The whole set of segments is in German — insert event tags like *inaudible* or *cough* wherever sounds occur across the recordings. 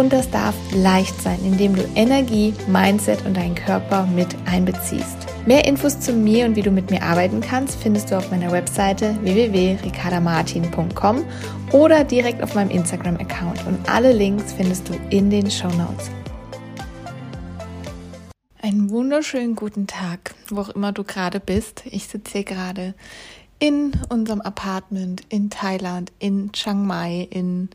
Und das darf leicht sein, indem du Energie, Mindset und deinen Körper mit einbeziehst. Mehr Infos zu mir und wie du mit mir arbeiten kannst, findest du auf meiner Webseite www.ricardamartin.com oder direkt auf meinem Instagram-Account. Und alle Links findest du in den Show Notes. Einen wunderschönen guten Tag, wo auch immer du gerade bist. Ich sitze hier gerade in unserem Apartment in Thailand, in Chiang Mai, in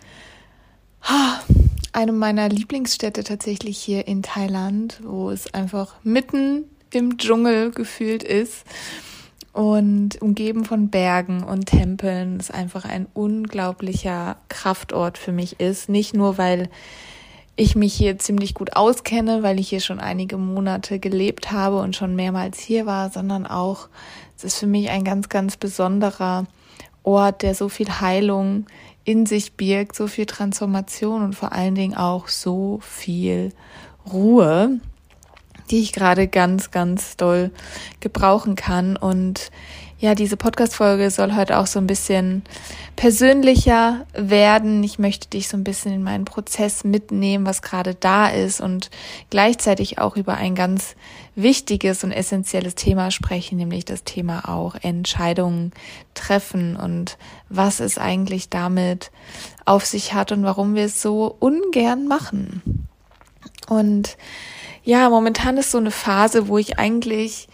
einem meiner Lieblingsstädte tatsächlich hier in Thailand, wo es einfach mitten im Dschungel gefühlt ist und umgeben von Bergen und Tempeln, es einfach ein unglaublicher Kraftort für mich ist. Nicht nur, weil ich mich hier ziemlich gut auskenne, weil ich hier schon einige Monate gelebt habe und schon mehrmals hier war, sondern auch, es ist für mich ein ganz, ganz besonderer Ort, der so viel Heilung in sich birgt, so viel Transformation und vor allen Dingen auch so viel Ruhe die ich gerade ganz, ganz doll gebrauchen kann. Und ja, diese Podcast-Folge soll heute auch so ein bisschen persönlicher werden. Ich möchte dich so ein bisschen in meinen Prozess mitnehmen, was gerade da ist und gleichzeitig auch über ein ganz wichtiges und essentielles Thema sprechen, nämlich das Thema auch Entscheidungen treffen und was es eigentlich damit auf sich hat und warum wir es so ungern machen. Und ja, momentan ist so eine Phase, wo ich eigentlich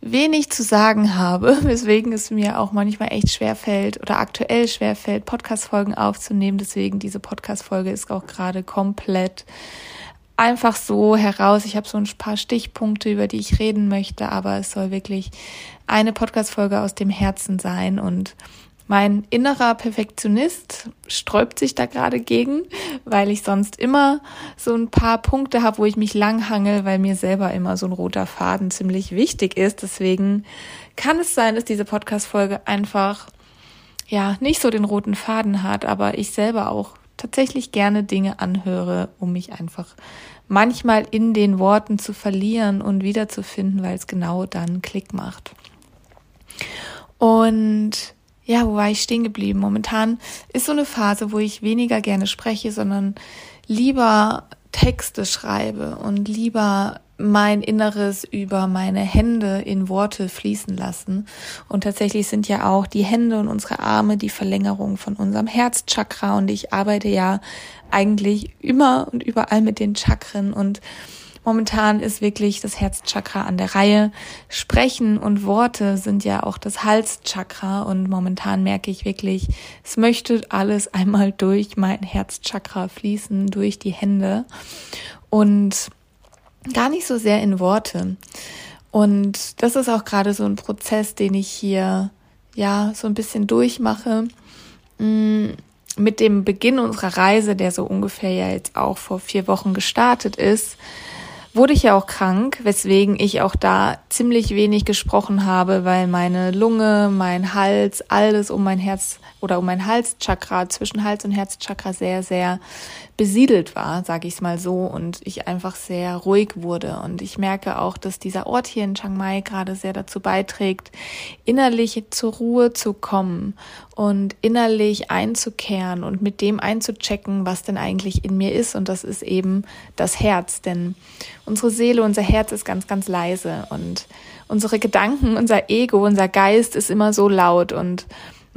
wenig zu sagen habe, *laughs* weswegen es mir auch manchmal echt schwer fällt oder aktuell schwer fällt, Podcast-Folgen aufzunehmen. Deswegen diese Podcast-Folge ist auch gerade komplett einfach so heraus. Ich habe so ein paar Stichpunkte, über die ich reden möchte, aber es soll wirklich eine Podcast-Folge aus dem Herzen sein und mein innerer Perfektionist sträubt sich da gerade gegen, weil ich sonst immer so ein paar Punkte habe, wo ich mich langhangel, weil mir selber immer so ein roter Faden ziemlich wichtig ist. Deswegen kann es sein, dass diese Podcast-Folge einfach ja nicht so den roten Faden hat, aber ich selber auch tatsächlich gerne Dinge anhöre, um mich einfach manchmal in den Worten zu verlieren und wiederzufinden, weil es genau dann Klick macht. Und ja, wo war ich stehen geblieben? Momentan ist so eine Phase, wo ich weniger gerne spreche, sondern lieber Texte schreibe und lieber mein Inneres über meine Hände in Worte fließen lassen. Und tatsächlich sind ja auch die Hände und unsere Arme die Verlängerung von unserem Herzchakra und ich arbeite ja eigentlich immer und überall mit den Chakren und Momentan ist wirklich das Herzchakra an der Reihe. Sprechen und Worte sind ja auch das Halschakra und momentan merke ich wirklich, es möchte alles *laughs* einmal durch mein Herzchakra fließen, durch die Hände und gar nicht so sehr in Worte. Und das ist auch gerade so ein Prozess, den ich hier ja so ein bisschen durchmache. Mm, mit dem Beginn unserer Reise, der so ungefähr ja jetzt auch vor vier Wochen gestartet ist, wurde ich ja auch krank, weswegen ich auch da ziemlich wenig gesprochen habe, weil meine Lunge, mein Hals, alles um mein Herz oder um mein Halschakra, zwischen Hals und Herzchakra sehr, sehr besiedelt war, sage ich es mal so, und ich einfach sehr ruhig wurde. Und ich merke auch, dass dieser Ort hier in Chiang Mai gerade sehr dazu beiträgt, innerlich zur Ruhe zu kommen und innerlich einzukehren und mit dem einzuchecken, was denn eigentlich in mir ist. Und das ist eben das Herz, denn unsere Seele, unser Herz ist ganz, ganz leise und unsere Gedanken, unser Ego, unser Geist ist immer so laut und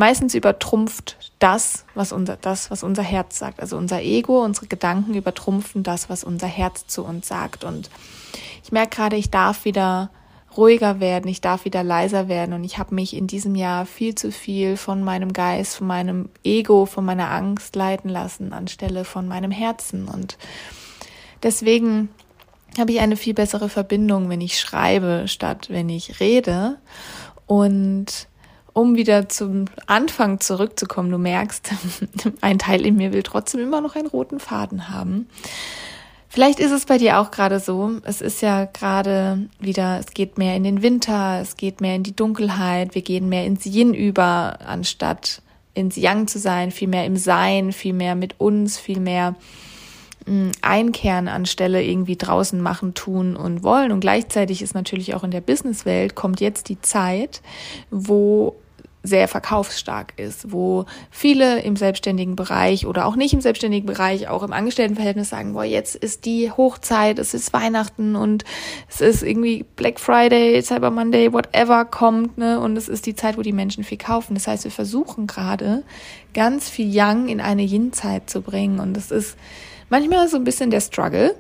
meistens übertrumpft das, was unser, das, was unser Herz sagt. Also unser Ego, unsere Gedanken übertrumpfen das, was unser Herz zu uns sagt. Und ich merke gerade, ich darf wieder ruhiger werden, ich darf wieder leiser werden und ich habe mich in diesem Jahr viel zu viel von meinem Geist, von meinem Ego, von meiner Angst leiten lassen anstelle von meinem Herzen und deswegen habe ich eine viel bessere Verbindung, wenn ich schreibe, statt wenn ich rede und um wieder zum Anfang zurückzukommen, du merkst, *laughs* ein Teil in mir will trotzdem immer noch einen roten Faden haben. Vielleicht ist es bei dir auch gerade so. Es ist ja gerade wieder, es geht mehr in den Winter, es geht mehr in die Dunkelheit, wir gehen mehr ins Yin über, anstatt ins Yang zu sein, viel mehr im Sein, viel mehr mit uns, viel mehr hm, einkehren anstelle irgendwie draußen machen, tun und wollen. Und gleichzeitig ist natürlich auch in der Businesswelt kommt jetzt die Zeit, wo sehr verkaufsstark ist, wo viele im selbstständigen Bereich oder auch nicht im selbstständigen Bereich, auch im Angestelltenverhältnis sagen, boah, jetzt ist die Hochzeit, es ist Weihnachten und es ist irgendwie Black Friday, Cyber Monday, whatever kommt, ne? Und es ist die Zeit, wo die Menschen viel kaufen. Das heißt, wir versuchen gerade ganz viel Yang in eine Yin-Zeit zu bringen und das ist manchmal so ein bisschen der Struggle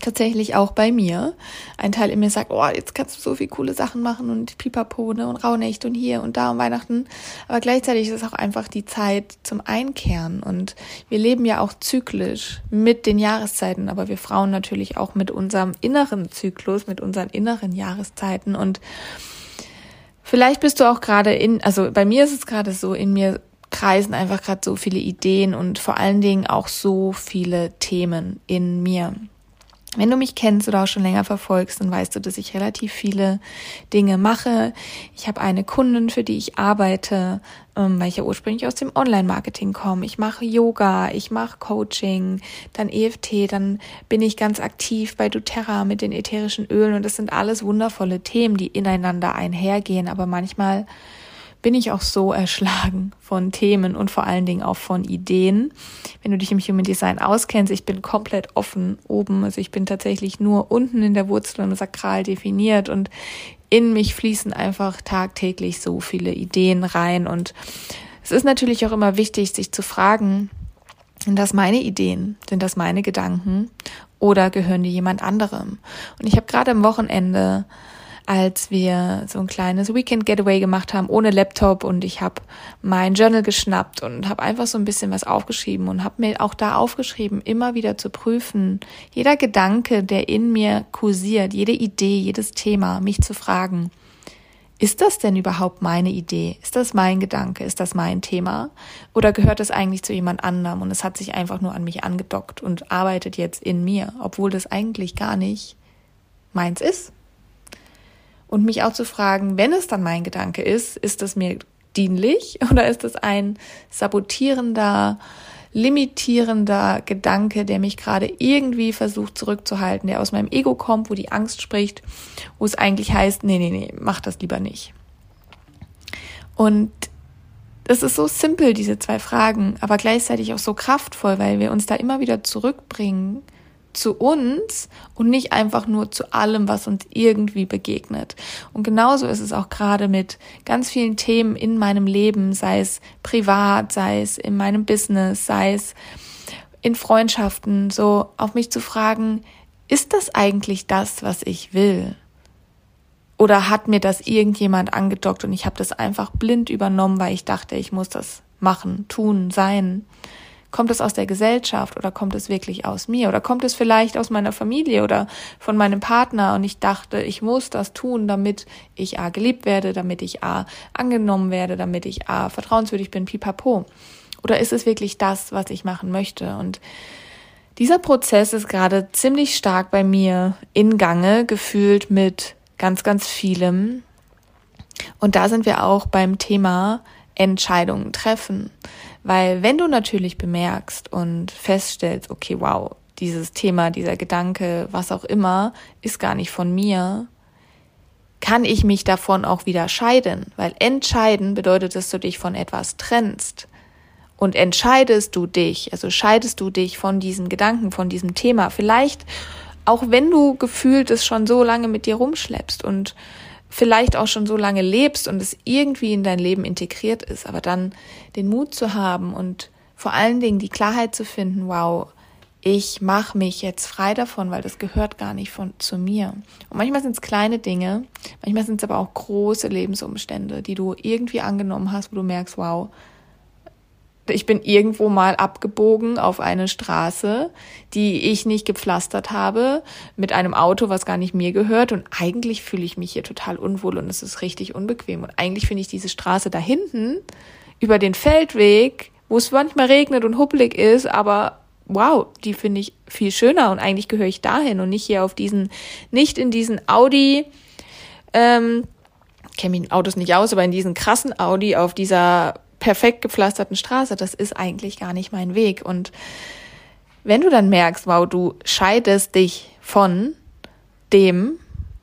tatsächlich auch bei mir. Ein Teil in mir sagt, oh, jetzt kannst du so viel coole Sachen machen und Pipapo ne, und Rauhnächt und hier und da und Weihnachten. Aber gleichzeitig ist es auch einfach die Zeit zum Einkehren. Und wir leben ja auch zyklisch mit den Jahreszeiten, aber wir Frauen natürlich auch mit unserem inneren Zyklus, mit unseren inneren Jahreszeiten. Und vielleicht bist du auch gerade in, also bei mir ist es gerade so, in mir kreisen einfach gerade so viele Ideen und vor allen Dingen auch so viele Themen in mir. Wenn du mich kennst oder auch schon länger verfolgst, dann weißt du, dass ich relativ viele Dinge mache. Ich habe eine Kundin, für die ich arbeite, ähm, weil ich ja ursprünglich aus dem Online-Marketing komme. Ich mache Yoga, ich mache Coaching, dann EFT, dann bin ich ganz aktiv bei doTERRA mit den ätherischen Ölen und das sind alles wundervolle Themen, die ineinander einhergehen, aber manchmal bin ich auch so erschlagen von Themen und vor allen Dingen auch von Ideen. Wenn du dich im Human Design auskennst, ich bin komplett offen oben. Also ich bin tatsächlich nur unten in der Wurzel und sakral definiert und in mich fließen einfach tagtäglich so viele Ideen rein. Und es ist natürlich auch immer wichtig, sich zu fragen, sind das meine Ideen? Sind das meine Gedanken? Oder gehören die jemand anderem? Und ich habe gerade am Wochenende als wir so ein kleines Weekend Getaway gemacht haben ohne Laptop und ich habe mein Journal geschnappt und habe einfach so ein bisschen was aufgeschrieben und habe mir auch da aufgeschrieben, immer wieder zu prüfen, jeder Gedanke, der in mir kursiert, jede Idee, jedes Thema, mich zu fragen, ist das denn überhaupt meine Idee? Ist das mein Gedanke? Ist das mein Thema? Oder gehört es eigentlich zu jemand anderem und es hat sich einfach nur an mich angedockt und arbeitet jetzt in mir, obwohl das eigentlich gar nicht meins ist? Und mich auch zu fragen, wenn es dann mein Gedanke ist, ist das mir dienlich *laughs* oder ist es ein sabotierender, limitierender Gedanke, der mich gerade irgendwie versucht zurückzuhalten, der aus meinem Ego kommt, wo die Angst spricht, wo es eigentlich heißt, nee, nee, nee, mach das lieber nicht. Und das ist so simpel, diese zwei Fragen, aber gleichzeitig auch so kraftvoll, weil wir uns da immer wieder zurückbringen zu uns und nicht einfach nur zu allem, was uns irgendwie begegnet. Und genauso ist es auch gerade mit ganz vielen Themen in meinem Leben, sei es privat, sei es in meinem Business, sei es in Freundschaften, so auf mich zu fragen, ist das eigentlich das, was ich will? Oder hat mir das irgendjemand angedockt und ich habe das einfach blind übernommen, weil ich dachte, ich muss das machen, tun, sein? Kommt es aus der Gesellschaft oder kommt es wirklich aus mir? Oder kommt es vielleicht aus meiner Familie oder von meinem Partner und ich dachte, ich muss das tun, damit ich A geliebt werde, damit ich A angenommen werde, damit ich A vertrauenswürdig bin, pipapo. Oder ist es wirklich das, was ich machen möchte? Und dieser Prozess ist gerade ziemlich stark bei mir in Gange, gefühlt mit ganz, ganz vielem. Und da sind wir auch beim Thema Entscheidungen treffen. Weil wenn du natürlich bemerkst und feststellst, okay, wow, dieses Thema, dieser Gedanke, was auch immer, ist gar nicht von mir, kann ich mich davon auch wieder scheiden. Weil entscheiden bedeutet, dass du dich von etwas trennst. Und entscheidest du dich, also scheidest du dich von diesem Gedanken, von diesem Thema, vielleicht auch wenn du gefühlt es schon so lange mit dir rumschleppst und vielleicht auch schon so lange lebst und es irgendwie in dein Leben integriert ist, aber dann den Mut zu haben und vor allen Dingen die Klarheit zu finden, wow, ich mache mich jetzt frei davon, weil das gehört gar nicht von zu mir. Und manchmal sind es kleine Dinge, manchmal sind es aber auch große Lebensumstände, die du irgendwie angenommen hast, wo du merkst, wow, ich bin irgendwo mal abgebogen auf eine Straße, die ich nicht gepflastert habe, mit einem Auto, was gar nicht mir gehört. Und eigentlich fühle ich mich hier total unwohl und es ist richtig unbequem. Und eigentlich finde ich diese Straße da hinten über den Feldweg, wo es manchmal regnet und huppelig ist, aber wow, die finde ich viel schöner und eigentlich gehöre ich dahin und nicht hier auf diesen, nicht in diesen Audi, ähm, kenne mich in Autos nicht aus, aber in diesen krassen Audi auf dieser perfekt gepflasterten Straße, das ist eigentlich gar nicht mein Weg. Und wenn du dann merkst, wow, du scheidest dich von dem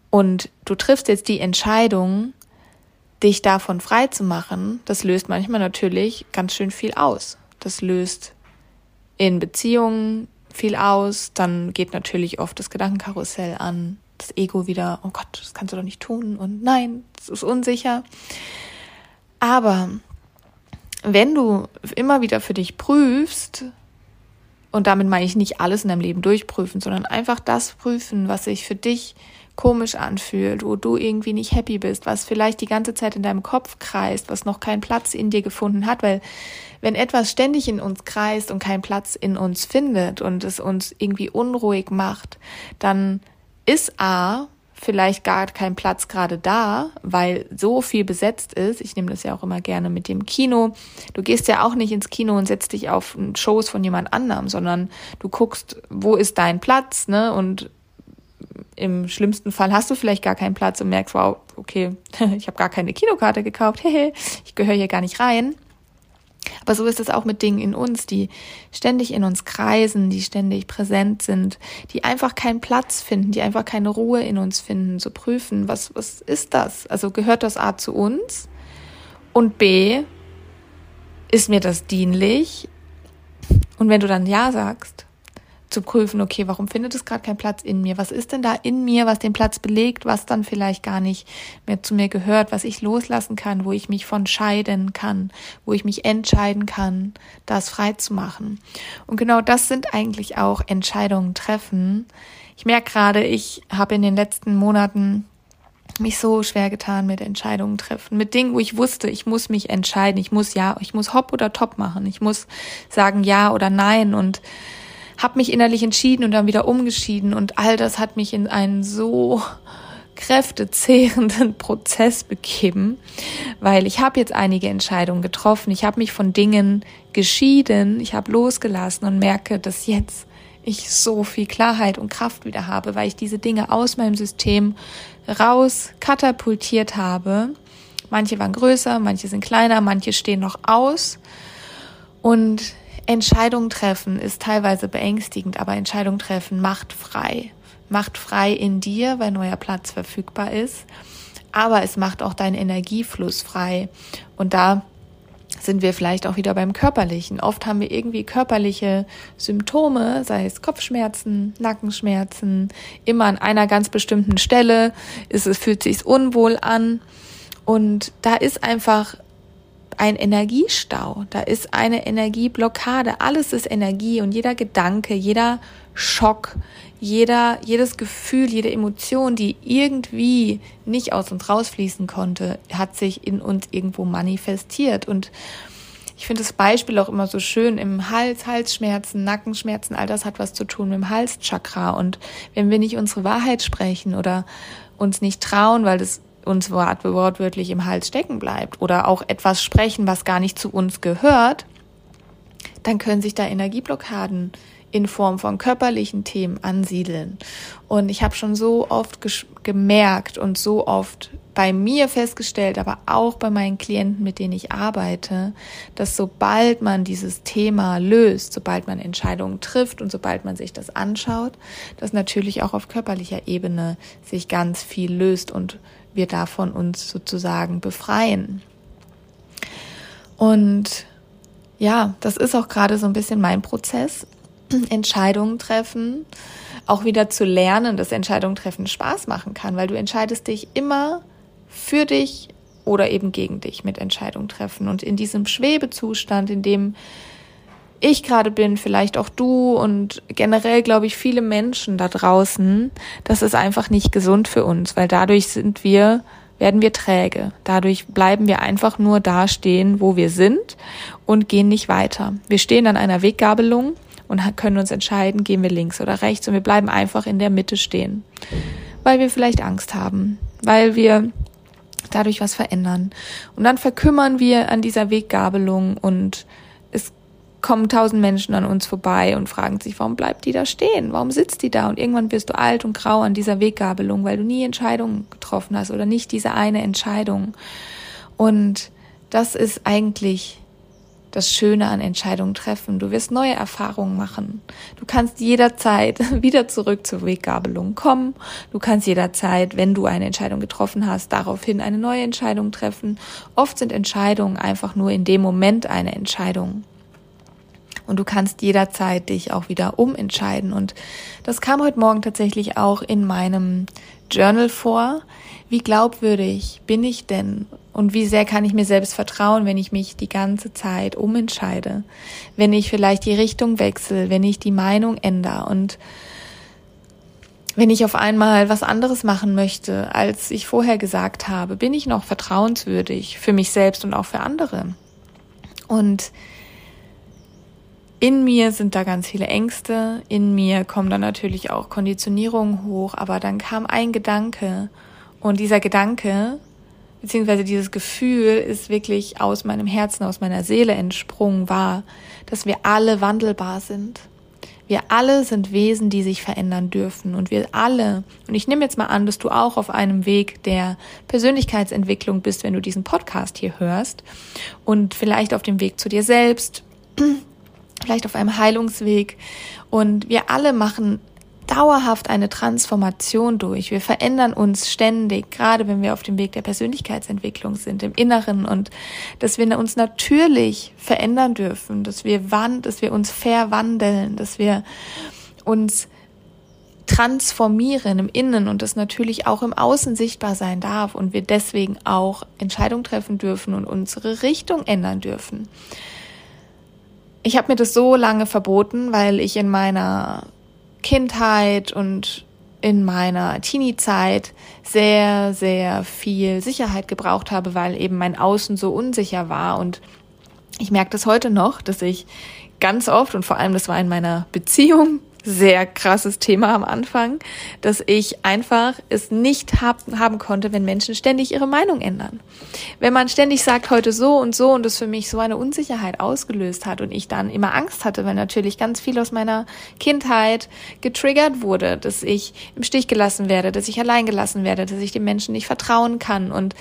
und du triffst jetzt die Entscheidung, dich davon frei zu machen, das löst manchmal natürlich ganz schön viel aus. Das löst in Beziehungen viel aus, dann geht natürlich oft das Gedankenkarussell an, das Ego wieder, oh Gott, das kannst du doch nicht tun und nein, es ist unsicher. Aber wenn du immer wieder für dich prüfst, und damit meine ich nicht alles in deinem Leben durchprüfen, sondern einfach das prüfen, was sich für dich komisch anfühlt, wo du irgendwie nicht happy bist, was vielleicht die ganze Zeit in deinem Kopf kreist, was noch keinen Platz in dir gefunden hat, weil wenn etwas ständig in uns kreist und keinen Platz in uns findet und es uns irgendwie unruhig macht, dann ist A vielleicht gar kein Platz gerade da, weil so viel besetzt ist. Ich nehme das ja auch immer gerne mit dem Kino. Du gehst ja auch nicht ins Kino und setzt dich auf Shows von jemand anderem, sondern du guckst, wo ist dein Platz, ne? Und im schlimmsten Fall hast du vielleicht gar keinen Platz und merkst, wow, okay, *laughs* ich habe gar keine Kinokarte gekauft, *laughs* hehe, ich gehöre hier gar nicht rein. Aber so ist es auch mit Dingen in uns, die ständig in uns kreisen, die ständig präsent sind, die einfach keinen Platz finden, die einfach keine Ruhe in uns finden, zu prüfen, was, was ist das? Also gehört das A zu uns? Und B, ist mir das dienlich? Und wenn du dann Ja sagst, zu prüfen, okay, warum findet es gerade keinen Platz in mir? Was ist denn da in mir, was den Platz belegt, was dann vielleicht gar nicht mehr zu mir gehört, was ich loslassen kann, wo ich mich von scheiden kann, wo ich mich entscheiden kann, das frei zu machen. Und genau das sind eigentlich auch Entscheidungen treffen. Ich merke gerade, ich habe in den letzten Monaten mich so schwer getan mit Entscheidungen treffen, mit Dingen, wo ich wusste, ich muss mich entscheiden, ich muss ja, ich muss hopp oder top machen, ich muss sagen ja oder nein und habe mich innerlich entschieden und dann wieder umgeschieden und all das hat mich in einen so kräftezehrenden *laughs* Prozess begeben, weil ich habe jetzt einige Entscheidungen getroffen, ich habe mich von Dingen geschieden, ich habe losgelassen und merke, dass jetzt ich so viel Klarheit und Kraft wieder habe, weil ich diese Dinge aus meinem System raus katapultiert habe. Manche waren größer, manche sind kleiner, manche stehen noch aus. Und Entscheidungen treffen ist teilweise beängstigend, aber Entscheidungen treffen macht frei. Macht frei in dir, weil neuer Platz verfügbar ist. Aber es macht auch deinen Energiefluss frei. Und da sind wir vielleicht auch wieder beim Körperlichen. Oft haben wir irgendwie körperliche Symptome, sei es Kopfschmerzen, Nackenschmerzen, immer an einer ganz bestimmten Stelle ist es, fühlt sich unwohl an. Und da ist einfach ein Energiestau, da ist eine Energieblockade. Alles ist Energie und jeder Gedanke, jeder Schock, jeder, jedes Gefühl, jede Emotion, die irgendwie nicht aus uns rausfließen konnte, hat sich in uns irgendwo manifestiert. Und ich finde das Beispiel auch immer so schön im Hals, Halsschmerzen, Nackenschmerzen, all das hat was zu tun mit dem Halschakra. Und wenn wir nicht unsere Wahrheit sprechen oder uns nicht trauen, weil das uns wortwörtlich im Hals stecken bleibt oder auch etwas sprechen, was gar nicht zu uns gehört, dann können sich da Energieblockaden in Form von körperlichen Themen ansiedeln. Und ich habe schon so oft gemerkt und so oft bei mir festgestellt, aber auch bei meinen Klienten, mit denen ich arbeite, dass sobald man dieses Thema löst, sobald man Entscheidungen trifft und sobald man sich das anschaut, dass natürlich auch auf körperlicher Ebene sich ganz viel löst und wir davon uns sozusagen befreien. Und ja, das ist auch gerade so ein bisschen mein Prozess. *clears throat* Entscheidungen treffen, auch wieder zu lernen, dass Entscheidungen treffen Spaß machen kann, weil du entscheidest dich immer für dich oder eben gegen dich mit Entscheidungen treffen. Und in diesem Schwebezustand, in dem ich gerade bin, vielleicht auch du und generell glaube ich viele Menschen da draußen, das ist einfach nicht gesund für uns, weil dadurch sind wir, werden wir träge. Dadurch bleiben wir einfach nur da stehen, wo wir sind und gehen nicht weiter. Wir stehen an einer Weggabelung und können uns entscheiden, gehen wir links oder rechts und wir bleiben einfach in der Mitte stehen, weil wir vielleicht Angst haben, weil wir dadurch was verändern. Und dann verkümmern wir an dieser Weggabelung und es kommen tausend Menschen an uns vorbei und fragen sich, warum bleibt die da stehen? Warum sitzt die da? Und irgendwann wirst du alt und grau an dieser Weggabelung, weil du nie Entscheidungen getroffen hast oder nicht diese eine Entscheidung. Und das ist eigentlich das Schöne an Entscheidungen treffen. Du wirst neue Erfahrungen machen. Du kannst jederzeit *laughs* wieder zurück zur Weggabelung kommen. Du kannst jederzeit, wenn du eine Entscheidung getroffen hast, daraufhin eine neue Entscheidung treffen. Oft sind Entscheidungen einfach nur in dem Moment eine Entscheidung. Und du kannst jederzeit dich auch wieder umentscheiden. Und das kam heute Morgen tatsächlich auch in meinem Journal vor. Wie glaubwürdig bin ich denn und wie sehr kann ich mir selbst vertrauen, wenn ich mich die ganze Zeit umentscheide, wenn ich vielleicht die Richtung wechsle, wenn ich die Meinung ändere und wenn ich auf einmal was anderes machen möchte, als ich vorher gesagt habe, bin ich noch vertrauenswürdig für mich selbst und auch für andere. Und in mir sind da ganz viele Ängste, in mir kommen dann natürlich auch Konditionierungen hoch, aber dann kam ein Gedanke und dieser Gedanke beziehungsweise dieses Gefühl ist wirklich aus meinem Herzen, aus meiner Seele entsprungen war, dass wir alle wandelbar sind. Wir alle sind Wesen, die sich verändern dürfen. Und wir alle, und ich nehme jetzt mal an, dass du auch auf einem Weg der Persönlichkeitsentwicklung bist, wenn du diesen Podcast hier hörst. Und vielleicht auf dem Weg zu dir selbst, vielleicht auf einem Heilungsweg. Und wir alle machen dauerhaft eine Transformation durch. Wir verändern uns ständig, gerade wenn wir auf dem Weg der Persönlichkeitsentwicklung sind, im Inneren und dass wir uns natürlich verändern dürfen, dass wir wand, dass wir uns verwandeln, dass wir uns transformieren im Innen und das natürlich auch im Außen sichtbar sein darf und wir deswegen auch Entscheidungen treffen dürfen und unsere Richtung ändern dürfen. Ich habe mir das so lange verboten, weil ich in meiner Kindheit und in meiner Teenie-Zeit sehr, sehr viel Sicherheit gebraucht habe, weil eben mein Außen so unsicher war. Und ich merke das heute noch, dass ich ganz oft, und vor allem das war in meiner Beziehung sehr krasses Thema am Anfang, dass ich einfach es nicht hab, haben konnte, wenn Menschen ständig ihre Meinung ändern. Wenn man ständig sagt, heute so und so und es für mich so eine Unsicherheit ausgelöst hat und ich dann immer Angst hatte, weil natürlich ganz viel aus meiner Kindheit getriggert wurde, dass ich im Stich gelassen werde, dass ich allein gelassen werde, dass ich den Menschen nicht vertrauen kann und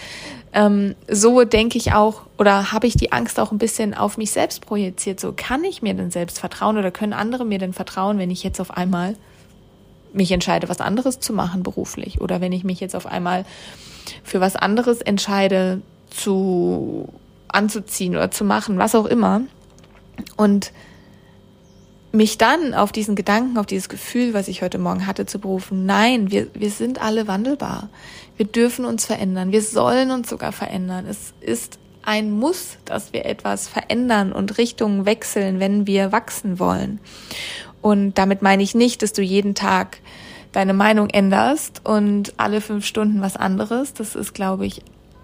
ähm, so denke ich auch oder habe ich die Angst auch ein bisschen auf mich selbst projiziert. So kann ich mir denn selbst vertrauen oder können andere mir denn vertrauen, wenn ich jetzt auf einmal mich entscheide, was anderes zu machen beruflich oder wenn ich mich jetzt auf einmal für was anderes entscheide zu anzuziehen oder zu machen, was auch immer. Und mich dann auf diesen Gedanken, auf dieses Gefühl, was ich heute Morgen hatte, zu berufen, nein, wir, wir sind alle wandelbar. Wir dürfen uns verändern. Wir sollen uns sogar verändern. Es ist ein Muss, dass wir etwas verändern und Richtungen wechseln, wenn wir wachsen wollen. Und damit meine ich nicht, dass du jeden Tag deine Meinung änderst und alle fünf Stunden was anderes. Das ist, glaube ich,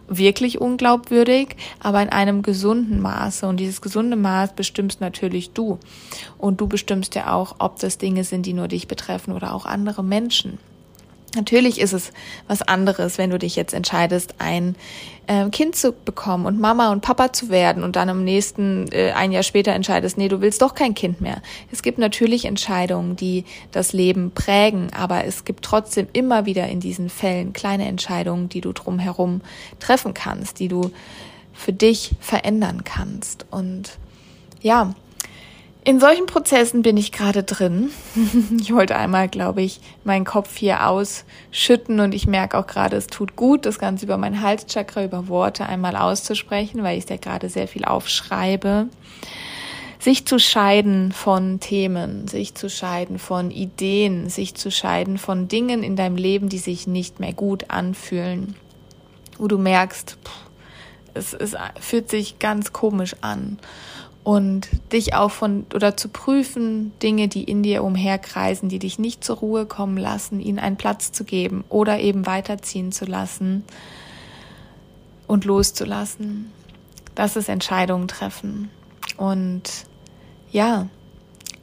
wirklich unglaubwürdig, aber in einem gesunden Maße. Und dieses gesunde Maß bestimmst natürlich du. Und du bestimmst ja auch, ob das Dinge sind, die nur dich betreffen oder auch andere Menschen. Natürlich ist es was anderes, wenn du dich jetzt entscheidest, ein äh, Kind zu bekommen und Mama und Papa zu werden und dann am nächsten, äh, ein Jahr später entscheidest, nee, du willst doch kein Kind mehr. Es gibt natürlich Entscheidungen, die das Leben prägen, aber es gibt trotzdem immer wieder in diesen Fällen kleine Entscheidungen, die du drumherum treffen kannst, die du für dich verändern kannst. Und ja, in solchen Prozessen bin ich gerade drin. *laughs* ich wollte einmal, glaube ich, meinen Kopf hier ausschütten und ich merke auch gerade, es tut gut, das Ganze über mein Halschakra, über Worte einmal auszusprechen, weil ich es ja gerade sehr viel aufschreibe. Sich zu scheiden von Themen, sich zu scheiden von Ideen, sich zu scheiden von Dingen in deinem Leben, die sich nicht mehr gut anfühlen. Wo du merkst, es, es fühlt sich ganz komisch an und dich auch von oder zu prüfen, Dinge, die in dir umherkreisen, die dich nicht zur Ruhe kommen lassen, ihnen einen Platz zu geben oder eben weiterziehen zu lassen und loszulassen. Das ist Entscheidungen treffen. Und ja,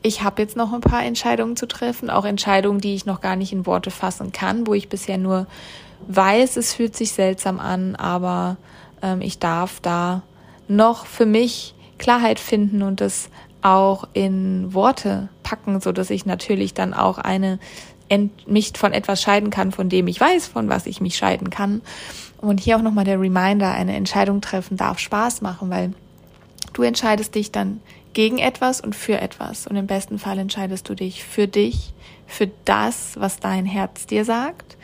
ich habe jetzt noch ein paar Entscheidungen zu treffen, auch Entscheidungen, die ich noch gar nicht in Worte fassen kann, wo ich bisher nur weiß, es fühlt sich seltsam an, aber ähm, ich darf da noch für mich Klarheit finden und das auch in Worte packen, so dass ich natürlich dann auch eine mich von etwas scheiden kann, von dem ich weiß, von was ich mich scheiden kann. Und hier auch nochmal der Reminder, eine Entscheidung treffen darf Spaß machen, weil du entscheidest dich dann gegen etwas und für etwas. Und im besten Fall entscheidest du dich für dich, für das, was dein Herz dir sagt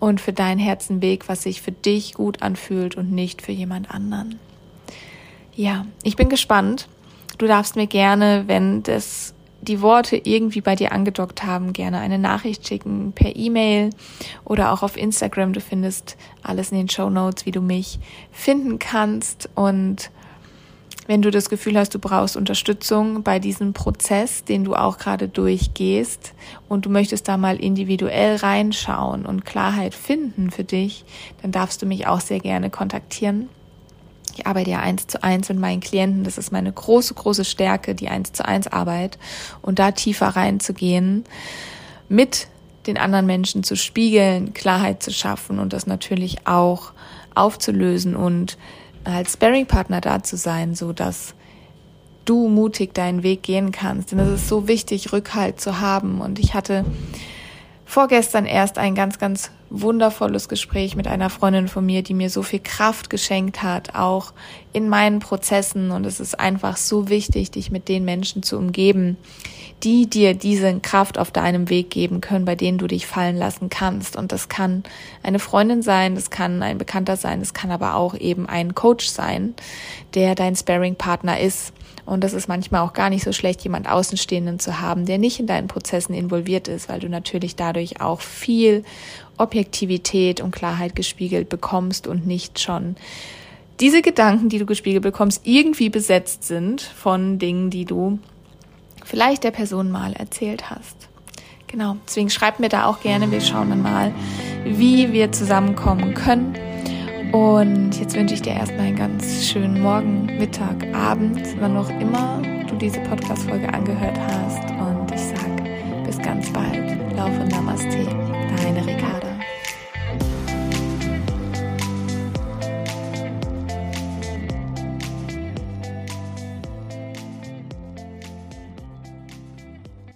und für deinen Herzenweg, was sich für dich gut anfühlt und nicht für jemand anderen. Ja, ich bin gespannt. Du darfst mir gerne, wenn das die Worte irgendwie bei dir angedockt haben, gerne eine Nachricht schicken per E-Mail oder auch auf Instagram. Du findest alles in den Show Notes, wie du mich finden kannst und wenn du das Gefühl hast, du brauchst Unterstützung bei diesem Prozess, den du auch gerade durchgehst und du möchtest da mal individuell reinschauen und Klarheit finden für dich, dann darfst du mich auch sehr gerne kontaktieren. Ich arbeite ja eins zu eins mit meinen Klienten. Das ist meine große, große Stärke, die eins zu eins Arbeit und da tiefer reinzugehen, mit den anderen Menschen zu spiegeln, Klarheit zu schaffen und das natürlich auch aufzulösen und als Sparring-Partner da zu sein, so dass du mutig deinen Weg gehen kannst. Denn es ist so wichtig, Rückhalt zu haben. Und ich hatte vorgestern erst ein ganz, ganz wundervolles Gespräch mit einer Freundin von mir, die mir so viel Kraft geschenkt hat, auch in meinen Prozessen. Und es ist einfach so wichtig, dich mit den Menschen zu umgeben, die dir diese Kraft auf deinem Weg geben können, bei denen du dich fallen lassen kannst. Und das kann eine Freundin sein, das kann ein Bekannter sein, das kann aber auch eben ein Coach sein, der dein Sparing-Partner ist. Und das ist manchmal auch gar nicht so schlecht, jemand Außenstehenden zu haben, der nicht in deinen Prozessen involviert ist, weil du natürlich dadurch auch viel Objektivität und Klarheit gespiegelt bekommst und nicht schon diese Gedanken, die du gespiegelt bekommst, irgendwie besetzt sind von Dingen, die du vielleicht der Person mal erzählt hast. Genau, deswegen schreib mir da auch gerne, wir schauen dann mal, wie wir zusammenkommen können. Und jetzt wünsche ich dir erstmal einen ganz schönen Morgen, Mittag, Abend, wann auch immer du diese Podcast-Folge angehört hast. Und ich sage bis ganz bald. Laufe Namaste.